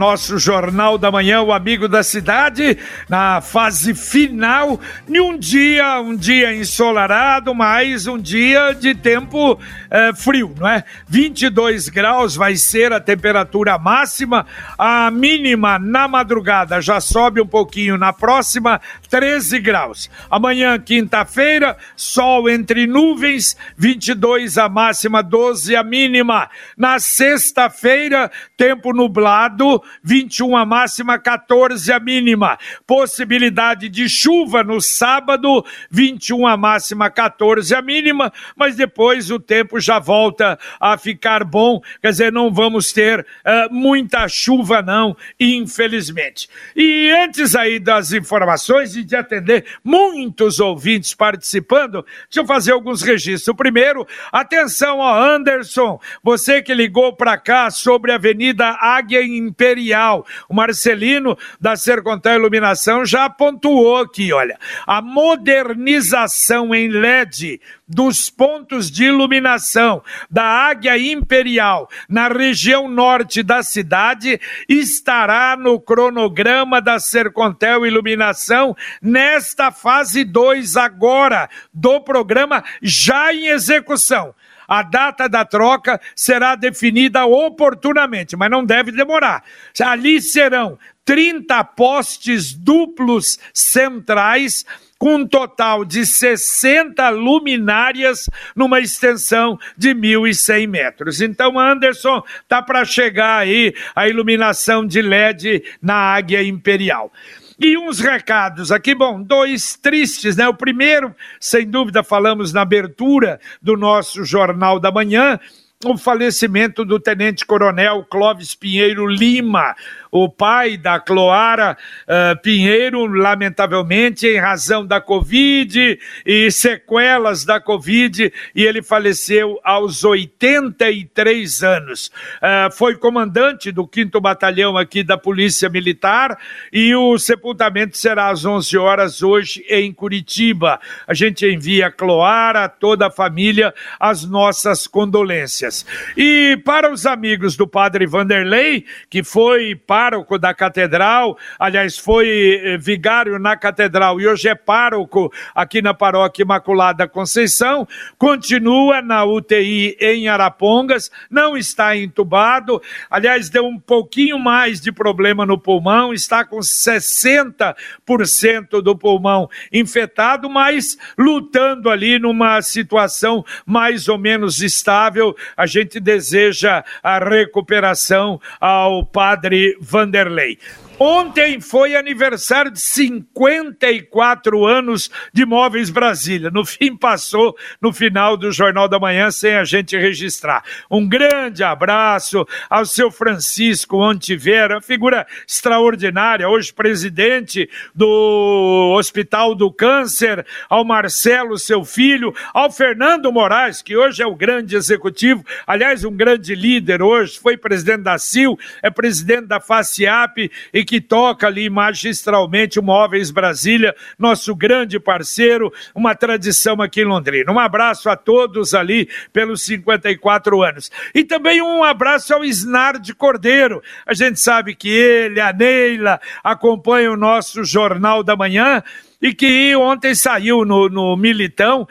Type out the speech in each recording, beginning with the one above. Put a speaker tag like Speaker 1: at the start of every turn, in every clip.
Speaker 1: Nosso Jornal da Manhã, o Amigo da Cidade, na fase final de um dia, um dia ensolarado, mas um dia de tempo é, frio, não é? 22 graus vai ser a temperatura máxima, a mínima na madrugada já sobe um pouquinho, na próxima 13 graus. Amanhã, quinta-feira, sol entre nuvens, 22 a máxima, 12 a mínima. Na sexta-feira, tempo nublado, 21 a máxima, 14 a mínima. Possibilidade de chuva no sábado, 21 a máxima, 14 a mínima, mas depois o tempo já volta a ficar bom, quer dizer, não vamos ter uh, muita chuva não, infelizmente. E antes aí das informações e de atender muitos ouvintes participando, deixa eu fazer alguns registros. Primeiro, atenção, ó, Anderson, você que ligou para cá sobre a Avenida Águia Imperial. O Marcelino da Sercontel Iluminação já pontuou aqui, olha. A modernização em LED dos pontos de iluminação da Águia Imperial na região norte da cidade estará no cronograma da Sercontel Iluminação nesta fase 2 agora do programa já em execução. A data da troca será definida oportunamente, mas não deve demorar. Ali serão 30 postes duplos centrais com um total de 60 luminárias numa extensão de 1.100 metros. Então, Anderson, tá para chegar aí a iluminação de LED na Águia Imperial. E uns recados aqui, bom, dois tristes, né? O primeiro, sem dúvida, falamos na abertura do nosso Jornal da Manhã, o falecimento do tenente-coronel Clóvis Pinheiro Lima, o pai da Cloara uh, Pinheiro, lamentavelmente, em razão da Covid e sequelas da Covid, e ele faleceu aos 83 anos. Uh, foi comandante do 5 Batalhão aqui da Polícia Militar e o sepultamento será às 11 horas hoje em Curitiba. A gente envia a Cloara, toda a família, as nossas condolências. E para os amigos do padre Vanderlei, que foi pai pároco da catedral, aliás, foi eh, vigário na catedral e hoje é pároco aqui na paróquia Imaculada Conceição, continua na UTI em Arapongas, não está entubado, aliás, deu um pouquinho mais de problema no pulmão, está com 60% do pulmão infectado, mas lutando ali numa situação mais ou menos estável. A gente deseja a recuperação ao padre Vanderlei. Ontem foi aniversário de 54 anos de Móveis Brasília. No fim, passou no final do Jornal da Manhã sem a gente registrar. Um grande abraço ao seu Francisco Ontivera, figura extraordinária, hoje presidente do Hospital do Câncer, ao Marcelo, seu filho, ao Fernando Moraes, que hoje é o grande executivo, aliás, um grande líder hoje, foi presidente da CIL, é presidente da FACIAP e que toca ali magistralmente o Móveis Brasília, nosso grande parceiro, uma tradição aqui em Londrina. Um abraço a todos ali pelos 54 anos. E também um abraço ao Snard Cordeiro. A gente sabe que ele, a Neila, acompanham o nosso Jornal da Manhã e que ontem saiu no, no Militão uh,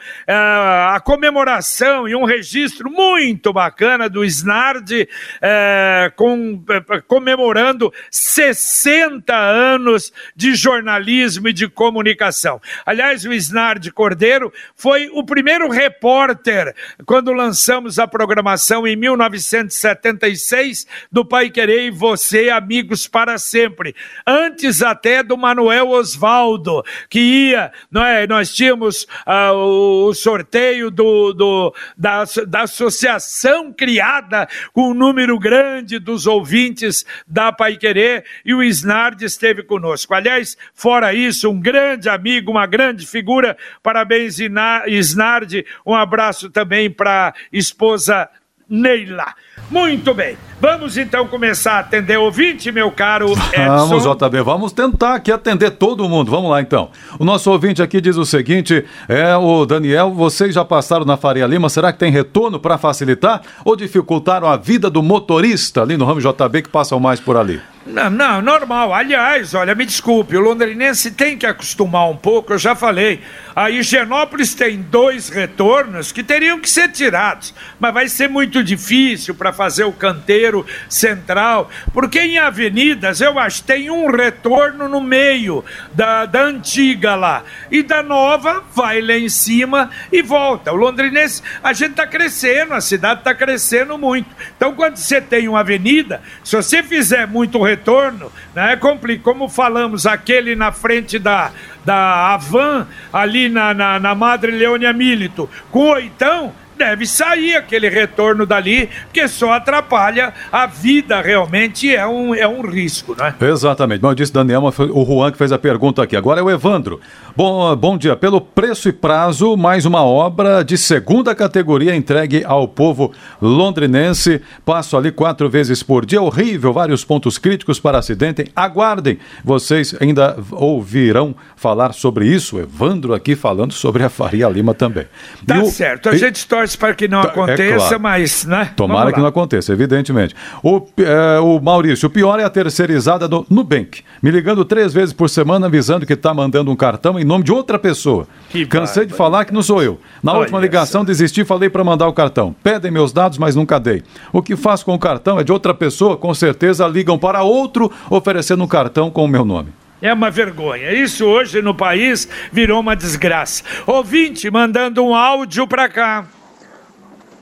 Speaker 1: a comemoração e um registro muito bacana do Snard uh, com, uh, comemorando 60 anos de jornalismo e de comunicação. Aliás, o Snard Cordeiro foi o primeiro repórter quando lançamos a programação em 1976 do Pai Querer e Você, Amigos para Sempre, antes até do Manuel Osvaldo, que que ia, é? Nós tínhamos ah, o sorteio do, do, da, da associação criada com um número grande dos ouvintes da Pai Querer e o Snard esteve conosco. Aliás, fora isso, um grande amigo, uma grande figura. Parabéns, Snard. Um abraço também para a esposa Neila. Muito bem. Vamos então começar a atender ouvinte, meu caro Edson.
Speaker 2: Vamos, JB, vamos tentar aqui atender todo mundo. Vamos lá então. O nosso ouvinte aqui diz o seguinte: é o Daniel, vocês já passaram na Faria Lima, será que tem retorno para facilitar ou dificultaram a vida do motorista ali no ramo JB que passam mais por ali?
Speaker 1: Não, não, normal. Aliás, olha, me desculpe, o londrinense tem que acostumar um pouco, eu já falei. A Higienópolis tem dois retornos que teriam que ser tirados, mas vai ser muito difícil para fazer o canteiro central, porque em avenidas eu acho tem um retorno no meio da, da antiga lá, e da nova vai lá em cima e volta. O londrinense, a gente está crescendo, a cidade está crescendo muito. Então, quando você tem uma avenida, se você fizer muito retorno, né, complica. Como falamos, aquele na frente da, da Avan, ali na, na, na Madre Leônia Milito, com oitão, deve sair aquele retorno dali, porque só atrapalha a vida realmente, é um, é um risco, né?
Speaker 2: Exatamente. Bom, eu disse Daniel, foi o Juan que fez a pergunta aqui. Agora é o Evandro. Bom, bom dia. Pelo preço e prazo, mais uma obra de segunda categoria entregue ao povo londrinense. Passo ali quatro vezes por dia. Horrível, vários pontos críticos para acidente. Aguardem, vocês ainda ouvirão falar sobre isso. Evandro aqui falando sobre a Faria Lima também.
Speaker 1: Tá o... certo, a gente torce para que não aconteça, é claro. mas, né?
Speaker 2: Tomara que não aconteça, evidentemente. O, é, o Maurício, o pior é a terceirizada do Nubank, me ligando três vezes por semana avisando que está mandando um cartão em nome de outra pessoa. Que Cansei de falar que não sou eu. Na Olha última ligação, essa. desisti, falei para mandar o cartão. Pedem meus dados, mas nunca dei. O que faço com o cartão é de outra pessoa, com certeza ligam para outro oferecendo um cartão com o meu nome.
Speaker 1: É uma vergonha. Isso hoje no país virou uma desgraça. Ouvinte mandando um áudio para cá.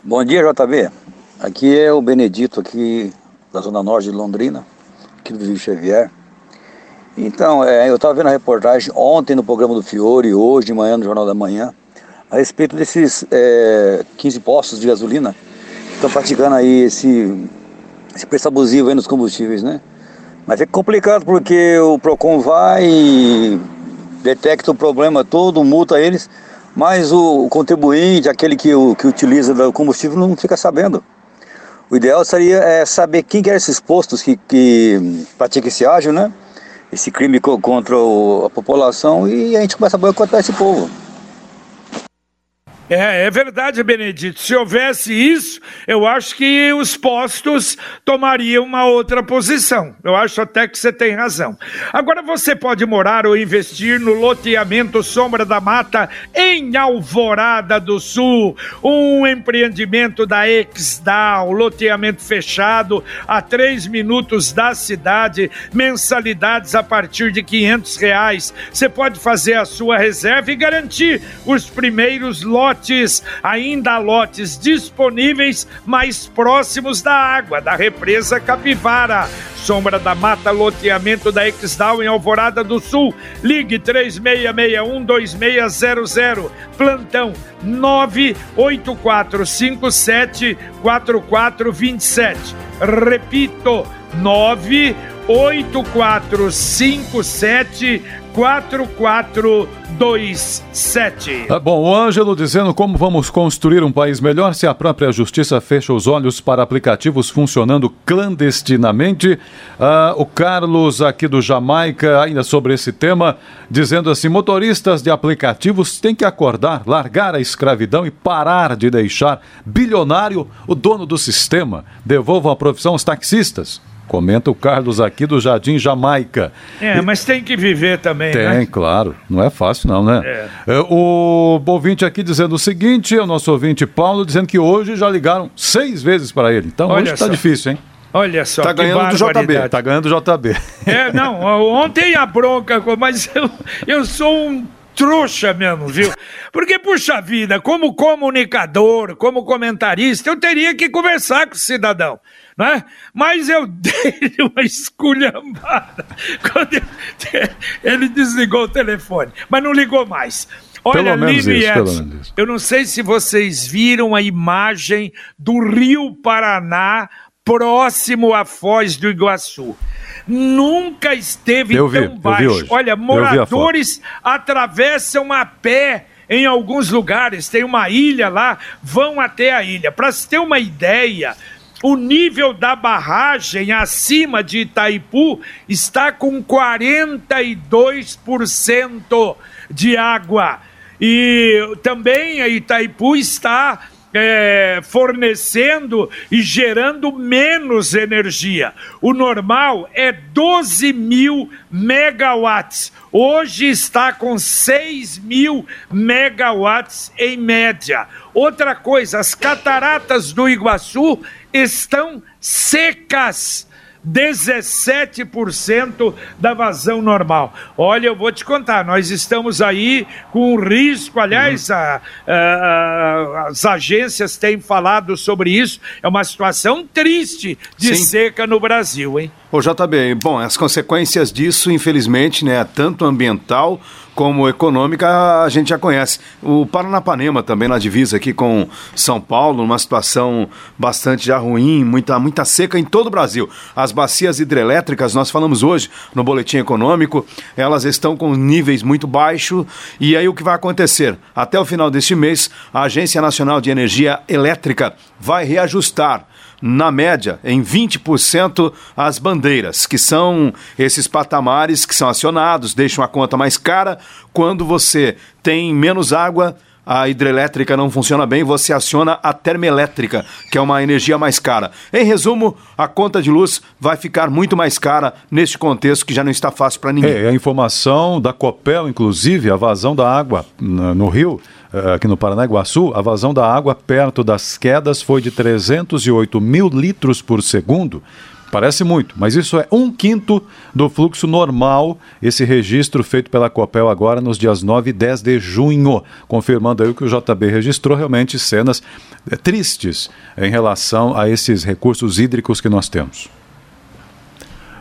Speaker 3: Bom dia, JB. Aqui é o Benedito, aqui da Zona Norte de Londrina, aqui do Rio Xavier. Então, é, eu estava vendo a reportagem ontem no programa do Fiore, hoje de manhã no Jornal da Manhã, a respeito desses é, 15 postos de gasolina que estão praticando aí esse, esse preço abusivo nos combustíveis, né? Mas é complicado porque o PROCON vai, detecta o problema todo, multa eles, mas o, o contribuinte, aquele que, o, que utiliza o combustível, não fica sabendo. O ideal seria é, saber quem que é esses postos que, que pratica esse ágio, né? esse crime contra a população e a gente começa a boicotar esse povo.
Speaker 1: É, é verdade, Benedito. Se houvesse isso, eu acho que os postos tomariam uma outra posição. Eu acho até que você tem razão. Agora você pode morar ou investir no loteamento Sombra da Mata em Alvorada do Sul, um empreendimento da Exdal, loteamento fechado a três minutos da cidade, mensalidades a partir de quinhentos reais. Você pode fazer a sua reserva e garantir os primeiros lotes lotes, ainda há lotes disponíveis mais próximos da água, da represa Capivara. Sombra da Mata, loteamento da Exdal em Alvorada do Sul. Ligue 3661-2600. Plantão 984574427. Repito, 98457 4427.
Speaker 2: Ah, bom, o Ângelo dizendo como vamos construir um país melhor se a própria justiça fecha os olhos para aplicativos funcionando clandestinamente. Ah, o Carlos aqui do Jamaica, ainda sobre esse tema, dizendo assim: motoristas de aplicativos têm que acordar, largar a escravidão e parar de deixar bilionário o dono do sistema. Devolvam a profissão aos taxistas. Comenta o Carlos aqui do Jardim Jamaica.
Speaker 1: É, mas tem que viver também,
Speaker 2: tem,
Speaker 1: né?
Speaker 2: Tem, claro. Não é fácil não, né? É. É, o ouvinte aqui dizendo o seguinte, é o nosso ouvinte Paulo, dizendo que hoje já ligaram seis vezes para ele. Então Olha hoje está difícil, hein?
Speaker 1: Olha só,
Speaker 2: tá ganhando do JB, tá ganhando do JB.
Speaker 1: É, não, ontem a bronca, mas eu, eu sou um trouxa mesmo, viu? Porque, puxa vida, como comunicador, como comentarista, eu teria que conversar com o cidadão né? Mas eu dei uma esculhambada quando ele desligou o telefone, mas não ligou mais. Olha, Lino e Edson, eu não sei se vocês viram a imagem do Rio Paraná próximo à Foz do Iguaçu. Nunca esteve
Speaker 2: eu
Speaker 1: tão
Speaker 2: vi,
Speaker 1: baixo. Olha, moradores atravessam a pé em alguns lugares, tem uma ilha lá, vão até a ilha. Para se ter uma ideia, o nível da barragem acima de Itaipu está com 42% de água. E também a Itaipu está é, fornecendo e gerando menos energia. O normal é 12 mil megawatts. Hoje está com 6 mil megawatts em média. Outra coisa, as cataratas do Iguaçu estão secas 17% da vazão normal. Olha, eu vou te contar, nós estamos aí com um risco, aliás, uhum. a, a, as agências têm falado sobre isso, é uma situação triste de Sim. seca no Brasil, hein?
Speaker 4: Ô JB, bom, as consequências disso, infelizmente, né, tanto ambiental como econômica, a gente já conhece. O Paranapanema também na divisa aqui com São Paulo, numa situação bastante já ruim, muita, muita seca em todo o Brasil. As bacias hidrelétricas, nós falamos hoje no Boletim Econômico, elas estão com níveis muito baixos. E aí o que vai acontecer? Até o final deste mês, a Agência Nacional de Energia Elétrica vai reajustar na média, em 20% as bandeiras, que são esses patamares que são acionados, deixam a conta mais cara. Quando você tem menos água, a hidrelétrica não funciona bem, você aciona a termoelétrica, que é uma energia mais cara. Em resumo, a conta de luz vai ficar muito mais cara neste contexto que já não está fácil para ninguém.
Speaker 2: É, a informação da Copel, inclusive, a vazão da água no rio aqui no Paranaiguaçu, a vazão da água perto das quedas foi de 308 mil litros por segundo. Parece muito, mas isso é um quinto do fluxo normal, esse registro feito pela Copel agora nos dias 9 e 10 de junho, confirmando aí o que o JB registrou, realmente cenas eh, tristes em relação a esses recursos hídricos que nós temos.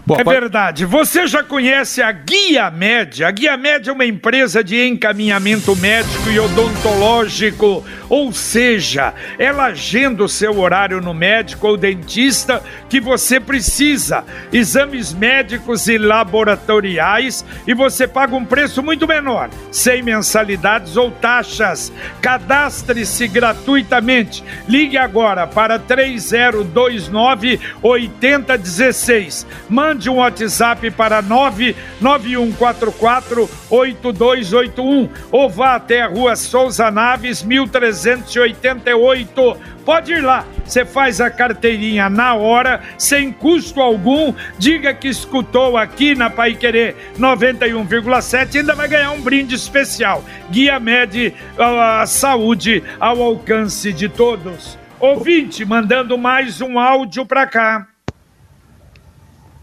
Speaker 1: Bom, é verdade. Você já conhece a Guia Média? A Guia Média é uma empresa de encaminhamento médico e odontológico, ou seja, ela agenda o seu horário no médico ou dentista que você precisa, exames médicos e laboratoriais, e você paga um preço muito menor, sem mensalidades ou taxas. Cadastre-se gratuitamente. Ligue agora para 3029 8016. Mande mande um WhatsApp para 991448281 ou vá até a rua Souza Naves, 1388. Pode ir lá, você faz a carteirinha na hora, sem custo algum. Diga que escutou aqui na Pai Querer 91,7 ainda vai ganhar um brinde especial. Guia Med, a saúde ao alcance de todos. Ouvinte, mandando mais um áudio para cá.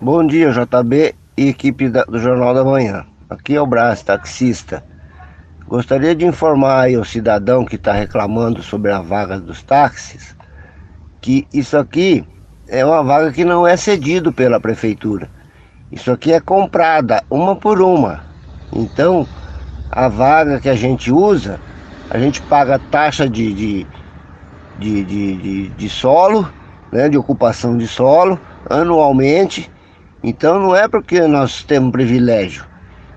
Speaker 5: Bom dia, JB e equipe da, do Jornal da Manhã. Aqui é o Brás, taxista. Gostaria de informar aí o cidadão que está reclamando sobre a vaga dos táxis que isso aqui é uma vaga que não é cedido pela prefeitura. Isso aqui é comprada uma por uma. Então, a vaga que a gente usa, a gente paga taxa de, de, de, de, de, de solo, né, de ocupação de solo, anualmente então não é porque nós temos privilégio.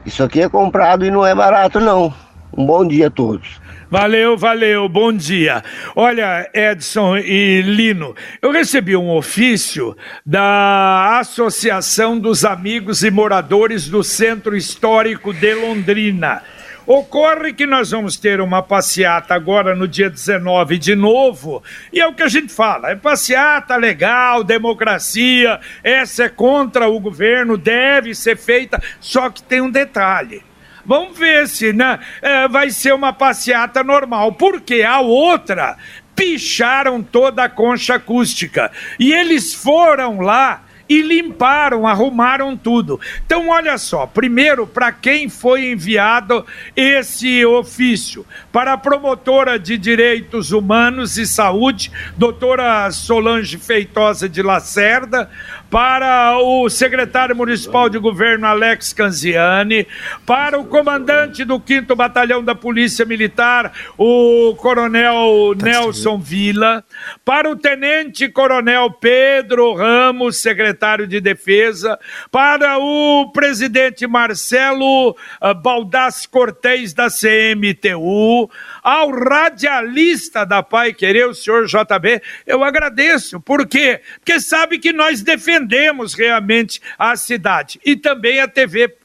Speaker 5: Isso aqui é comprado e não é barato, não. Um bom dia a todos.
Speaker 1: Valeu, valeu, bom dia. Olha, Edson e Lino, eu recebi um ofício da Associação dos Amigos e Moradores do Centro Histórico de Londrina. Ocorre que nós vamos ter uma passeata agora no dia 19 de novo, e é o que a gente fala: é passeata legal, democracia, essa é contra o governo, deve ser feita, só que tem um detalhe. Vamos ver se né, é, vai ser uma passeata normal, porque a outra picharam toda a concha acústica. E eles foram lá e limparam, arrumaram tudo. Então, olha só, primeiro, para quem foi enviado esse ofício? Para a promotora de Direitos Humanos e Saúde, doutora Solange Feitosa de Lacerda, para o secretário municipal de governo Alex Canziani, para o comandante do 5 Batalhão da Polícia Militar, o coronel Nelson Vila, para o tenente coronel Pedro Ramos, secretário secretário de Defesa, para o presidente Marcelo uh, Baldas Cortez, da CMTU, ao radialista da Pai Querer, o senhor JB, eu agradeço. Por quê? Porque sabe que nós defendemos realmente a cidade e também a TV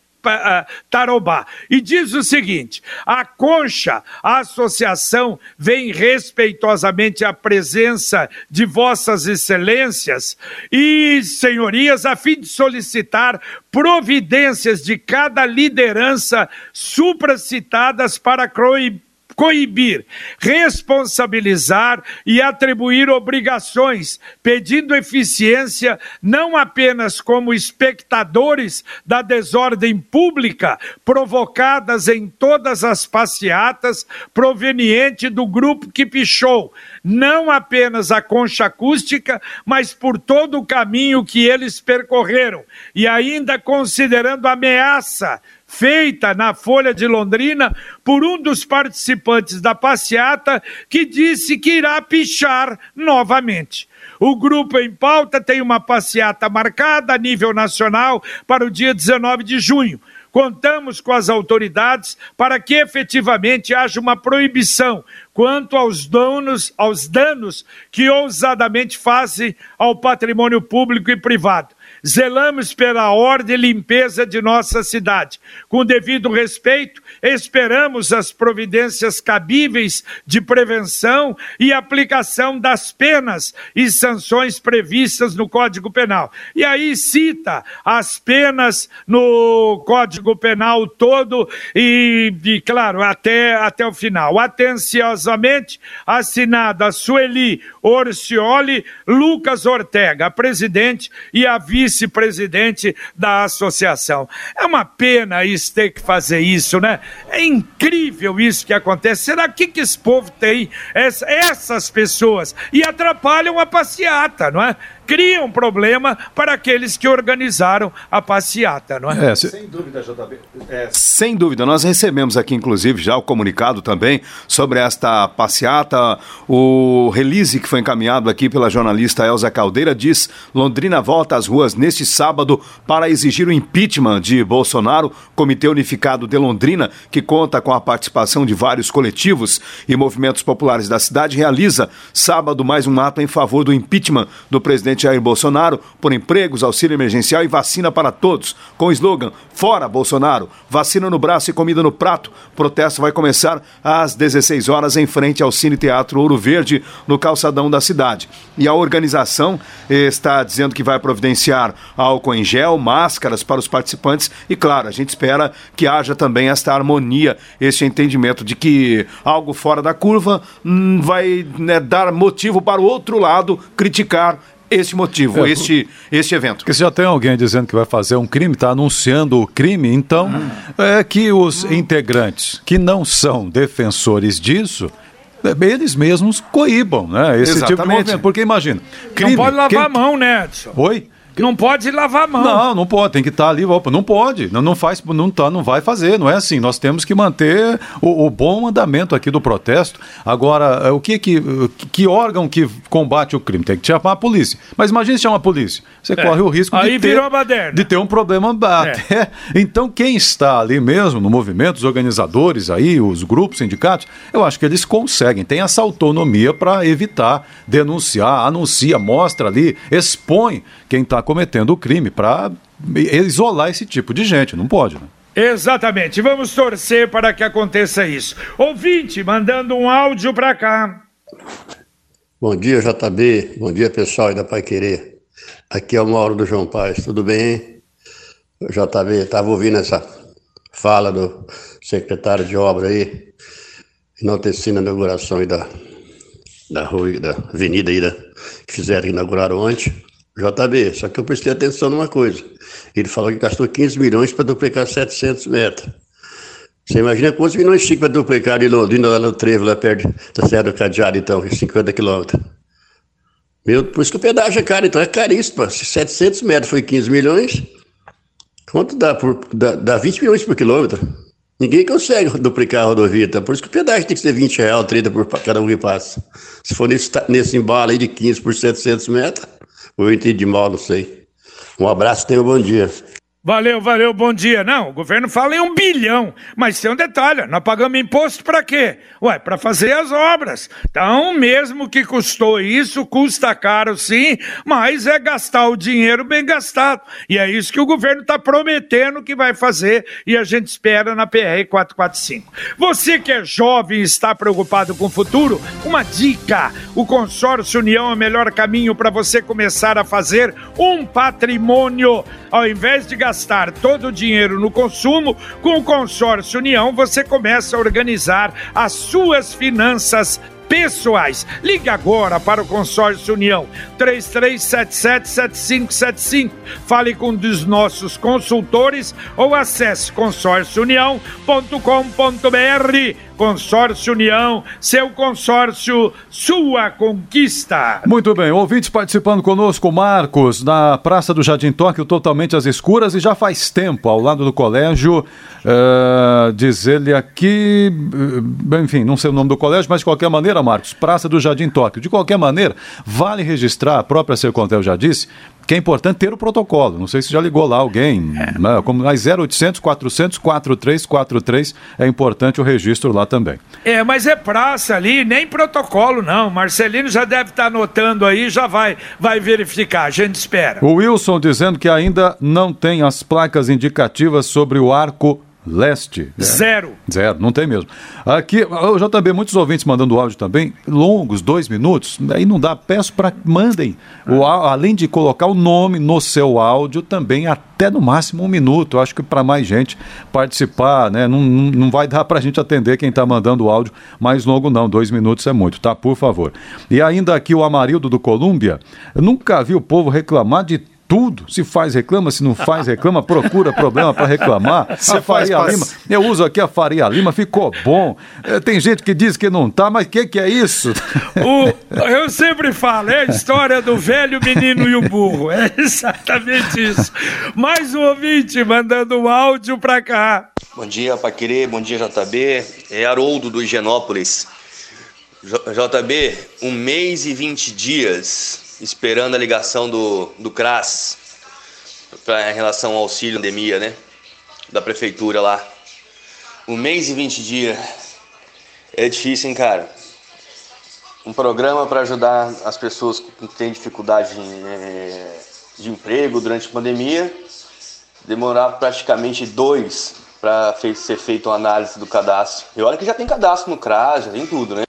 Speaker 1: Tarobá. E diz o seguinte: a Concha, a associação, vem respeitosamente à presença de Vossas Excelências e senhorias a fim de solicitar providências de cada liderança supracitadas para proibir coibir, responsabilizar e atribuir obrigações, pedindo eficiência não apenas como espectadores da desordem pública provocadas em todas as passeatas proveniente do grupo que pichou, não apenas a concha acústica, mas por todo o caminho que eles percorreram, e ainda considerando ameaça feita na Folha de Londrina por um dos participantes da passeata que disse que irá pichar novamente. O grupo em pauta tem uma passeata marcada a nível nacional para o dia 19 de junho. Contamos com as autoridades para que efetivamente haja uma proibição quanto aos donos, aos danos que ousadamente fazem ao patrimônio público e privado zelamos pela ordem e limpeza de nossa cidade. Com devido respeito, esperamos as providências cabíveis de prevenção e aplicação das penas e sanções previstas no Código Penal. E aí cita as penas no Código Penal todo e, e claro, até, até o final. Atenciosamente assinada Sueli Orcioli Lucas Ortega, presidente e a vice vice-presidente da associação. É uma pena isso ter que fazer isso, né? É incrível isso que acontece. Será que, que esse povo tem essas pessoas e atrapalham a passeata, não é? Cria um problema para aqueles que organizaram a passeata, não é? é se...
Speaker 4: Sem dúvida, JB. É, sem dúvida, nós recebemos aqui, inclusive, já o comunicado também sobre esta passeata. O release que foi encaminhado aqui pela jornalista Elza Caldeira diz: Londrina volta às ruas neste sábado para exigir o impeachment de Bolsonaro. Comitê Unificado de Londrina, que conta com a participação de vários coletivos e movimentos populares da cidade, realiza sábado mais um ato em favor do impeachment do presidente presidente Jair Bolsonaro por empregos, auxílio emergencial e vacina para todos. Com o slogan Fora Bolsonaro, vacina no braço e comida no prato. O protesto vai começar às 16 horas em frente ao Cine Teatro Ouro Verde, no calçadão da cidade. E a organização está dizendo que vai providenciar álcool em gel, máscaras para os participantes e, claro, a gente espera que haja também esta harmonia, esse entendimento de que algo fora da curva hum, vai né, dar motivo para o outro lado criticar este motivo, é, este, este evento.
Speaker 2: Porque se já tem alguém dizendo que vai fazer um crime, está anunciando o crime, então hum. é que os integrantes que não são defensores disso é, eles mesmos coíbam, né? Esse Exatamente. tipo de movimento. Porque imagina.
Speaker 1: Crime, não pode lavar quem... a mão, né, Edson?
Speaker 2: Oi?
Speaker 1: Não pode lavar a mão.
Speaker 2: Não, não pode, tem que estar tá ali. Opa, não pode, não, não faz, não, tá, não vai fazer, não é assim. Nós temos que manter o, o bom andamento aqui do protesto. Agora, é, o que, que que órgão que combate o crime? Tem que chamar a polícia. Mas imagine se chama a polícia. Você é. corre o risco
Speaker 1: Aí
Speaker 2: de,
Speaker 1: ter,
Speaker 2: de ter um problema até. É. Então, quem está ali mesmo no movimento, os organizadores aí, os grupos, sindicatos, eu acho que eles conseguem, tem essa autonomia para evitar, denunciar, anuncia, mostra ali, expõe quem está cometendo o crime para isolar esse tipo de gente. Não pode, né?
Speaker 1: Exatamente. Vamos torcer para que aconteça isso. Ouvinte, mandando um áudio para cá.
Speaker 6: Bom dia, JB. Bom dia, pessoal aí da Pai Querer. Aqui é o Mauro do João Paz. Tudo bem? JB, estava ouvindo essa fala do secretário de obra aí, enaltecendo a inauguração aí da, da rua, da avenida aí da, que fizeram, inauguraram ontem. JB, só que eu prestei atenção numa coisa. Ele falou que gastou 15 milhões para duplicar 700 metros. Você imagina quantos milhões tinha para duplicar de Londrina, lá no Trevo, lá perto da Serra do Cadeado, então, 50 quilômetros. Meu, por isso que o pedágio é caro, então é caríssimo. Se 700 metros foi 15 milhões, quanto dá? Por, dá, dá 20 milhões por quilômetro. Ninguém consegue duplicar a rodovia, então por isso que o pedágio tem que ser 20 reais, 30 por cada um que passa. Se for nesse, nesse embalo aí de 15 por 700 metros, ou eu entendi mal, não sei. Um abraço, tenha um bom dia.
Speaker 1: Valeu, valeu, bom dia. Não, o governo fala em um bilhão, mas tem um detalhe: nós pagamos imposto para quê? Ué, para fazer as obras. Então, mesmo que custou isso, custa caro sim, mas é gastar o dinheiro bem gastado. E é isso que o governo está prometendo que vai fazer e a gente espera na PR 445. Você que é jovem e está preocupado com o futuro, uma dica: o Consórcio União é o melhor caminho para você começar a fazer um patrimônio. Ao invés de gastar todo o dinheiro no consumo, com o Consórcio União você começa a organizar as suas finanças pessoais. Ligue agora para o Consórcio União 33777575. Fale com um dos nossos consultores ou acesse consórciounião.com.br. Consórcio União, seu consórcio, sua conquista.
Speaker 2: Muito bem, ouvintes participando conosco, Marcos, na Praça do Jardim Tóquio, totalmente às escuras e já faz tempo, ao lado do colégio, uh, diz ele aqui, uh, enfim, não sei o nome do colégio, mas de qualquer maneira, Marcos, Praça do Jardim Tóquio, de qualquer maneira, vale registrar, a própria Sercontel já disse, que é importante ter o protocolo. Não sei se já ligou lá alguém, é. né? como mais 0800 400 4343 é importante o registro lá também.
Speaker 1: É, mas é praça ali, nem protocolo não. Marcelino já deve estar tá anotando aí, já vai vai verificar. A gente espera.
Speaker 2: O Wilson dizendo que ainda não tem as placas indicativas sobre o arco Leste.
Speaker 1: Zero.
Speaker 2: Zero, não tem mesmo. Aqui, o JB, muitos ouvintes mandando áudio também, longos, dois minutos, aí não dá, peço para mandem. O, além de colocar o nome no seu áudio, também até no máximo um minuto. Acho que para mais gente participar, né? Não, não, não vai dar para a gente atender quem está mandando o áudio mais longo, não. Dois minutos é muito, tá? Por favor. E ainda aqui o Amarildo do Colômbia, nunca vi o povo reclamar de tudo. Se faz, reclama. Se não faz, reclama. Procura problema para reclamar.
Speaker 4: Você a Faria faz,
Speaker 2: Lima. Eu uso aqui a Faria Lima, ficou bom. É, tem gente que diz que não tá, mas o que, que é isso?
Speaker 1: O, eu sempre falo, é a história do velho menino e o burro. É exatamente isso. Mais um ouvinte mandando um áudio para cá.
Speaker 7: Bom dia, Paquerê. Bom dia, JB. É Haroldo do Higienópolis. JB, um mês e vinte dias esperando a ligação do, do CRAS pra, em relação ao auxílio pandemia, né? Da prefeitura lá. Um mês e 20 dias. É difícil, hein, cara? Um programa para ajudar as pessoas que têm dificuldade de, é, de emprego durante a pandemia. Demorar praticamente dois para ser feita uma análise do cadastro. E olha que já tem cadastro no CRAS, já tem tudo, né?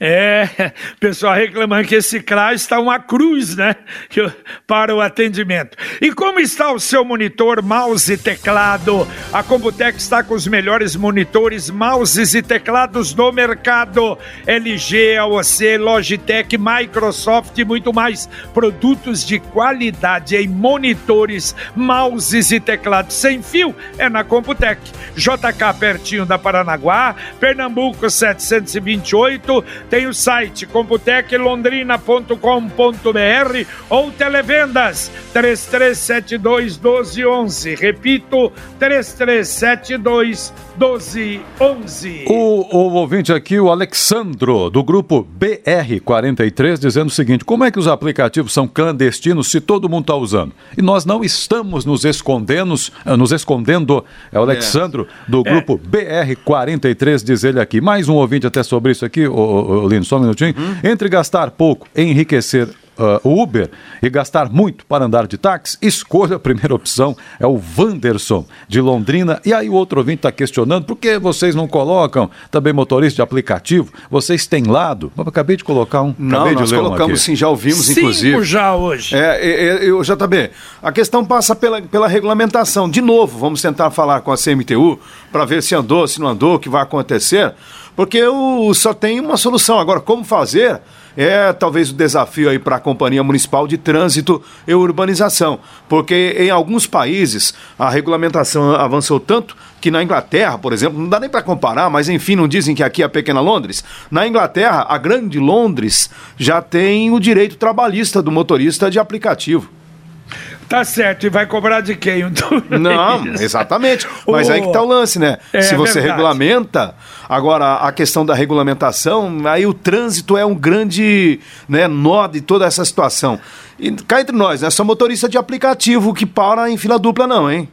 Speaker 1: É, pessoal reclamando que esse CRAS está uma cruz, né? Para o atendimento. E como está o seu monitor, mouse e teclado? A Computec está com os melhores monitores, mouses e teclados do mercado. LG, AOC, Logitech, Microsoft e muito mais. Produtos de qualidade em monitores, mouses e teclados sem fio é na Computec. JK pertinho da Paranaguá, Pernambuco 728 tem o site computeclondrina.com.br ou televendas 3372 1211. Repito, 3372 1211.
Speaker 2: O, o ouvinte aqui, o Alexandro, do grupo BR43, dizendo o seguinte: como é que os aplicativos são clandestinos se todo mundo está usando? E nós não estamos nos escondendo, eh, nos escondendo. É o Alexandro, é. do grupo é. BR43, diz ele aqui. Mais um ouvinte até sobre isso aqui, o, o, Lino, só um minutinho. Hum? Entre gastar pouco e enriquecer uh, Uber e gastar muito para andar de táxi, escolha a primeira opção, é o Wanderson, de Londrina. E aí o outro ouvinte está questionando, por que vocês não colocam também motorista de aplicativo? Vocês têm lado? Eu acabei de colocar um.
Speaker 4: Não, nós colocamos um sim, já ouvimos Cinco inclusive.
Speaker 1: já hoje.
Speaker 4: É, é, é, JB, a questão passa pela, pela regulamentação. De novo, vamos tentar falar com a CMTU para ver se andou, se não andou, o que vai acontecer, porque o, só tem uma solução. Agora, como fazer? é talvez o desafio aí para a Companhia Municipal de Trânsito e Urbanização, porque em alguns países a regulamentação avançou tanto que na Inglaterra, por exemplo, não dá nem para comparar, mas enfim, não dizem que aqui é a pequena Londres. Na Inglaterra, a grande Londres já tem o direito trabalhista do motorista de aplicativo.
Speaker 1: Tá certo, e vai cobrar de quem? Um
Speaker 4: Não, exatamente. Mas aí que tá o lance, né?
Speaker 1: É,
Speaker 4: Se você
Speaker 1: verdade.
Speaker 4: regulamenta, agora a questão da regulamentação, aí o trânsito é um grande né, nó de toda essa situação. E cá entre nós, não é só motorista de aplicativo que para em fila dupla, não, hein?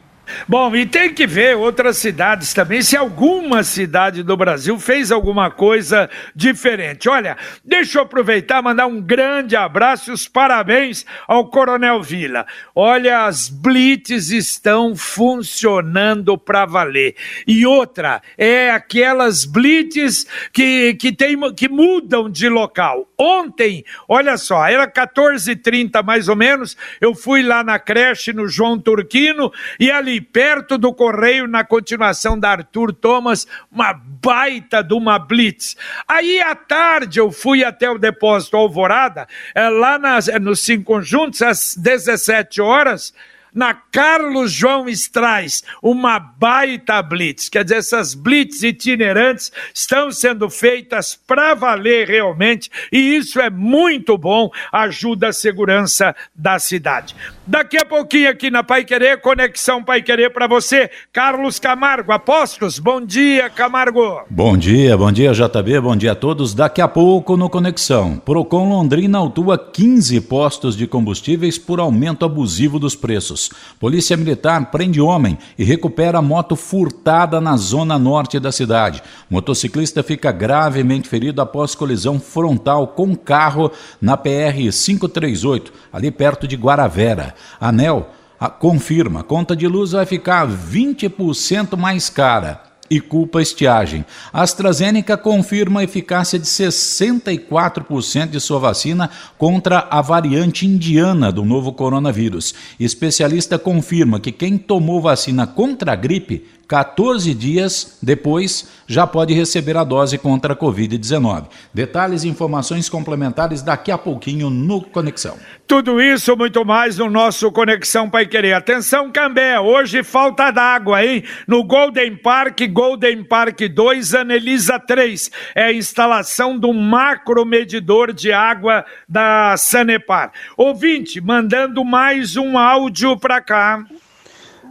Speaker 1: Bom, e tem que ver outras cidades também, se alguma cidade do Brasil fez alguma coisa diferente. Olha, deixa eu aproveitar mandar um grande abraço e os parabéns ao Coronel Vila. Olha, as blitz estão funcionando para valer. E outra, é aquelas blitz que, que, tem, que mudam de local. Ontem, olha só, era 14h30 mais ou menos, eu fui lá na creche no João Turquino e ali perto do Correio, na continuação da Arthur Thomas, uma baita de uma blitz. Aí à tarde eu fui até o depósito Alvorada, eh, lá nas, eh, nos cinco conjuntos, às 17 horas, na Carlos João Strais, uma baita blitz. Quer dizer, essas blitz itinerantes estão sendo feitas para valer realmente, e isso é muito bom, ajuda a segurança da cidade. Daqui a pouquinho aqui na Pai Querer, Conexão Pai Querer para você, Carlos Camargo, Apostos. Bom dia, Camargo.
Speaker 8: Bom dia, bom dia JB, bom dia a todos. Daqui a pouco no Conexão. Procon Londrina autua 15 postos de combustíveis por aumento abusivo dos preços. Polícia Militar prende homem e recupera moto furtada na zona norte da cidade. Motociclista fica gravemente ferido após colisão frontal com carro na PR 538, ali perto de Guaravera. ANEL confirma, conta de luz vai ficar 20% mais cara e culpa a estiagem. A AstraZeneca confirma a eficácia de 64% de sua vacina contra a variante indiana do novo coronavírus. Especialista confirma que quem tomou vacina contra a gripe 14 dias depois já pode receber a dose contra a Covid-19. Detalhes e informações complementares daqui a pouquinho no Conexão.
Speaker 1: Tudo isso, muito mais no nosso Conexão Pai Querer. Atenção, Cambé, hoje falta d'água, hein? No Golden Park, Golden Park 2, Anelisa 3. É a instalação do macro medidor de água da Sanepar. Ouvinte, mandando mais um áudio para cá.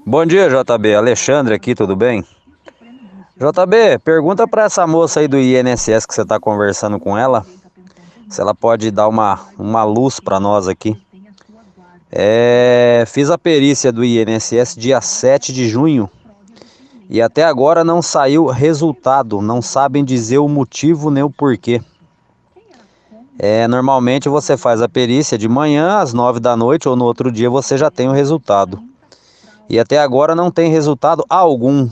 Speaker 9: Bom dia, JB. Alexandre aqui, tudo bem? JB, pergunta para essa moça aí do INSS que você está conversando com ela, se ela pode dar uma, uma luz para nós aqui. É, fiz a perícia do INSS dia 7 de junho e até agora não saiu resultado, não sabem dizer o motivo nem o porquê. É, normalmente você faz a perícia de manhã às 9 da noite ou no outro dia você já tem o resultado. E até agora não tem resultado algum,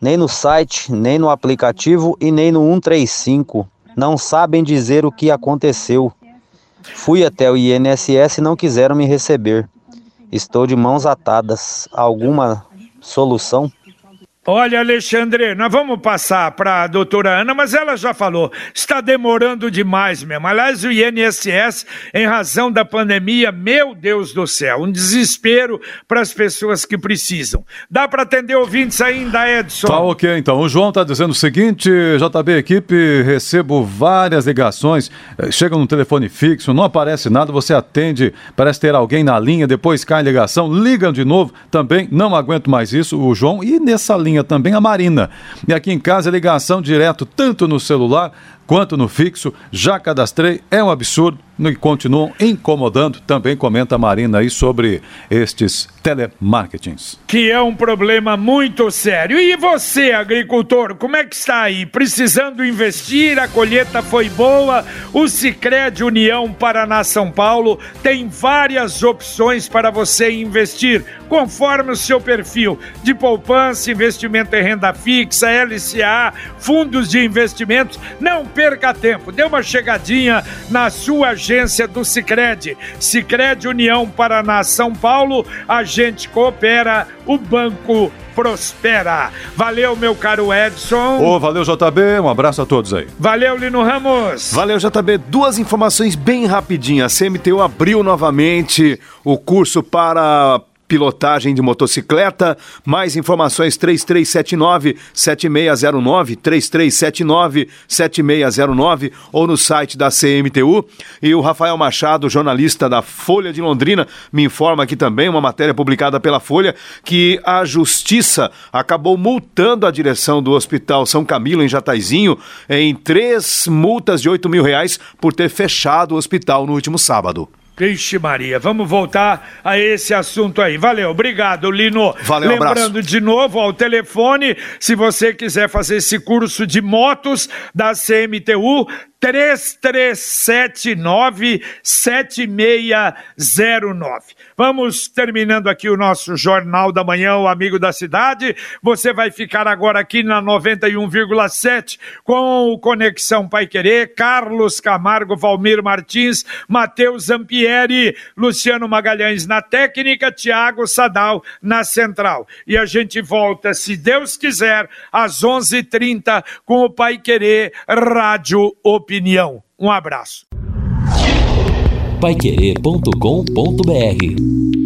Speaker 9: nem no site, nem no aplicativo e nem no 135. Não sabem dizer o que aconteceu. Fui até o INSS e não quiseram me receber. Estou de mãos atadas. Alguma solução?
Speaker 1: Olha, Alexandre, nós vamos passar para a doutora Ana, mas ela já falou, está demorando demais mesmo. Aliás, o INSS, em razão da pandemia, meu Deus do céu, um desespero para as pessoas que precisam. Dá para atender ouvintes ainda, Edson?
Speaker 2: Tá ok, então. O João tá dizendo o seguinte, JB Equipe, recebo várias ligações, eh, chega no telefone fixo, não aparece nada, você atende, parece ter alguém na linha, depois cai a ligação, ligam de novo, também não aguento mais isso, o João, e nessa linha também a Marina. E aqui em casa, ligação direto, tanto no celular quanto no fixo, já cadastrei, é um absurdo e continuam incomodando. Também comenta a Marina aí sobre estes telemarketings.
Speaker 1: Que é um problema muito sério. E você, agricultor, como é que está aí? Precisando investir? A colheita foi boa? O Sicredi União Paraná São Paulo tem várias opções para você investir, conforme o seu perfil de poupança, investimento em renda fixa, LCA, fundos de investimentos. Não perca tempo. Dê uma chegadinha na sua agência do Sicredi. Sicredi União Paraná São Paulo. A gente coopera, o banco prospera. Valeu, meu caro Edson.
Speaker 2: Ô, valeu JB, um abraço a todos aí.
Speaker 1: Valeu, Lino Ramos.
Speaker 4: Valeu, JB. Duas informações bem rapidinhas. A CMTU abriu novamente o curso para pilotagem de motocicleta. Mais informações 3379 7609 3379 7609 ou no site da CMTU. E o Rafael Machado, jornalista da Folha de Londrina, me informa aqui também uma matéria publicada pela Folha que a justiça acabou multando a direção do Hospital São Camilo em Jataizinho em três multas de 8 mil reais por ter fechado o hospital no último sábado.
Speaker 1: Vixe Maria, vamos voltar a esse assunto aí. Valeu, obrigado, Lino.
Speaker 4: Valeu,
Speaker 1: Lembrando
Speaker 4: abraço.
Speaker 1: de novo ao telefone, se você quiser fazer esse curso de motos da CMTU, 3379 7609. Vamos terminando aqui o nosso Jornal da Manhã, o Amigo da Cidade. Você vai ficar agora aqui na 91,7 com o Conexão Pai Querer, Carlos Camargo, Valmir Martins, Matheus Zampieri, Luciano Magalhães na técnica, Tiago Sadal na central. E a gente volta, se Deus quiser, às 11:30 com o Pai Querer Rádio Opinião. Um abraço.
Speaker 10: Paiquerê.com.br